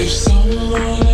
If someone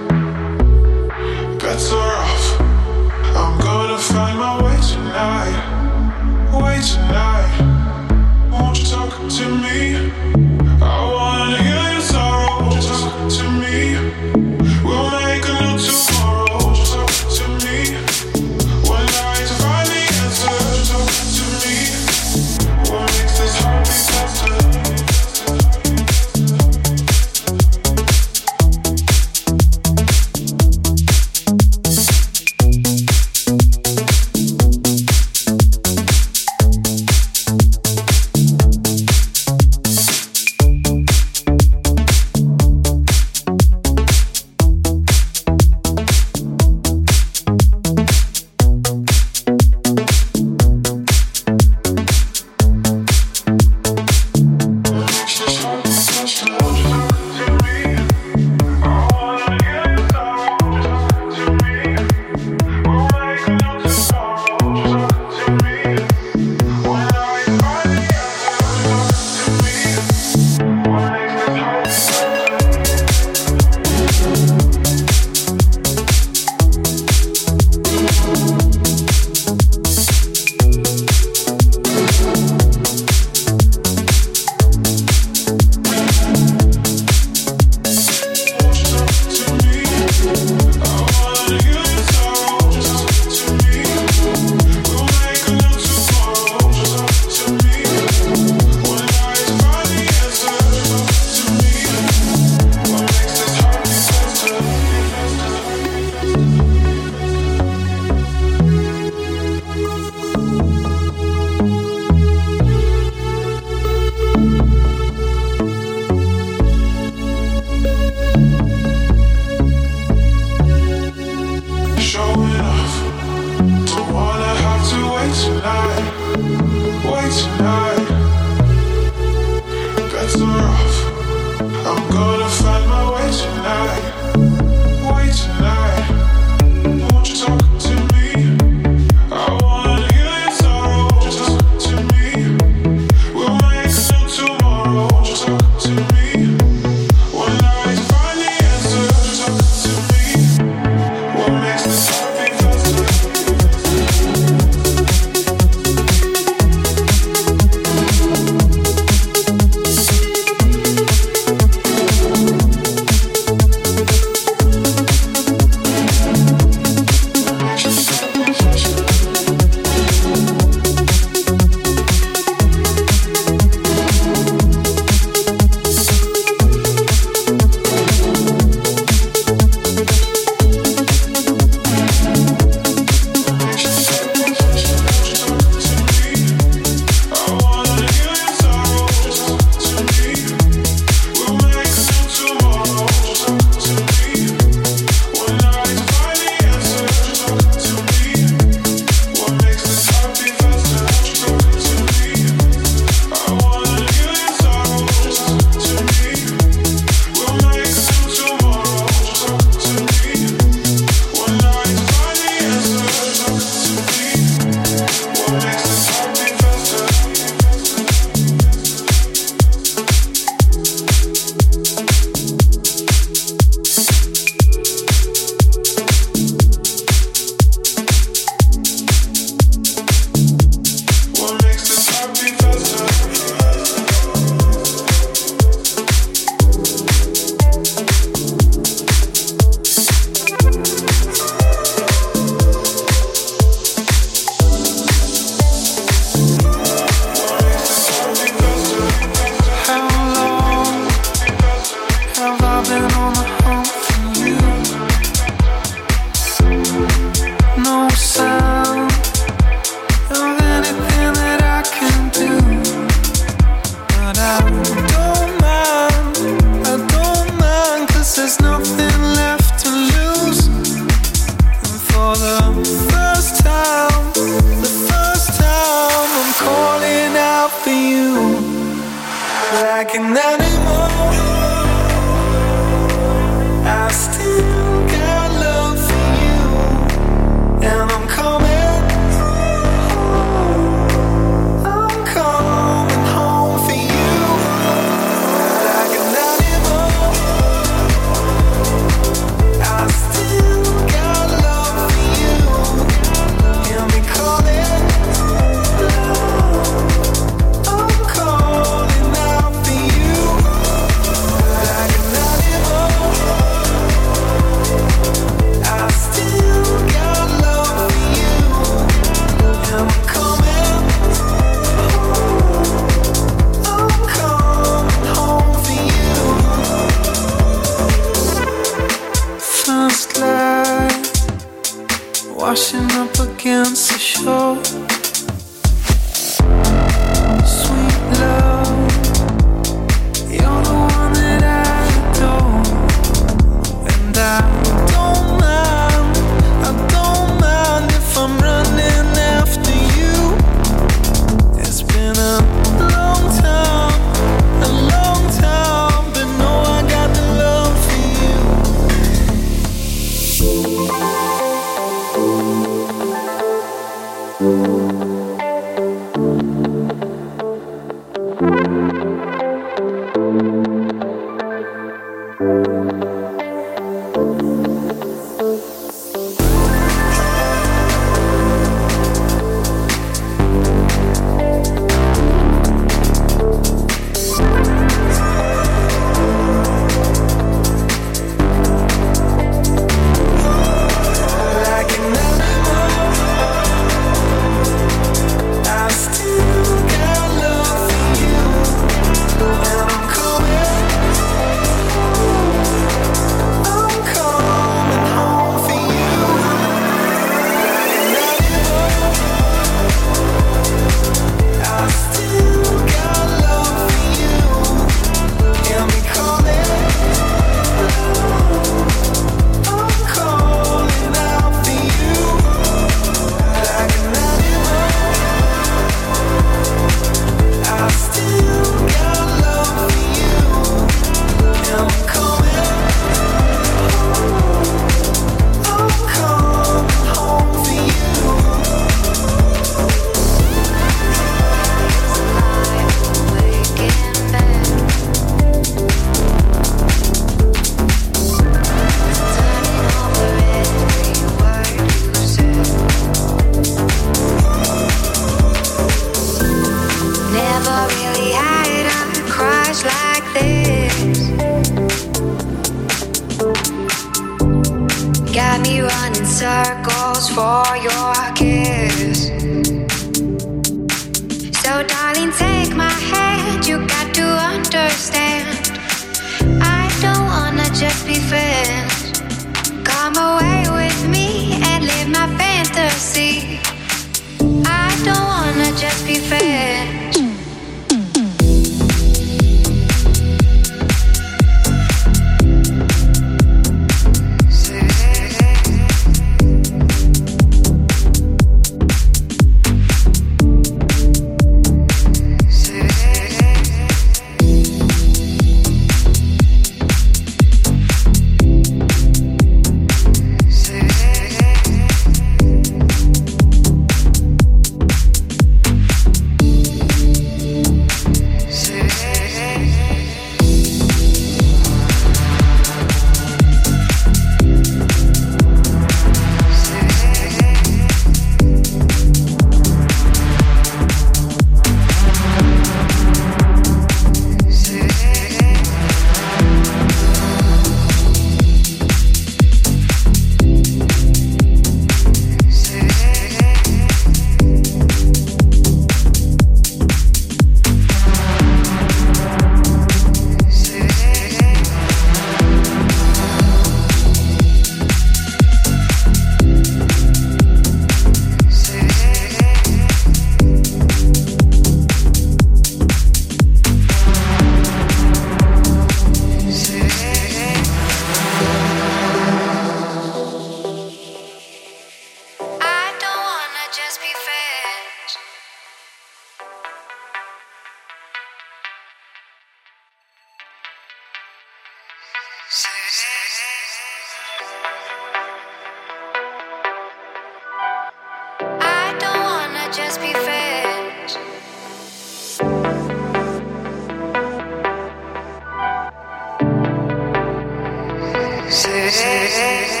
see, you see.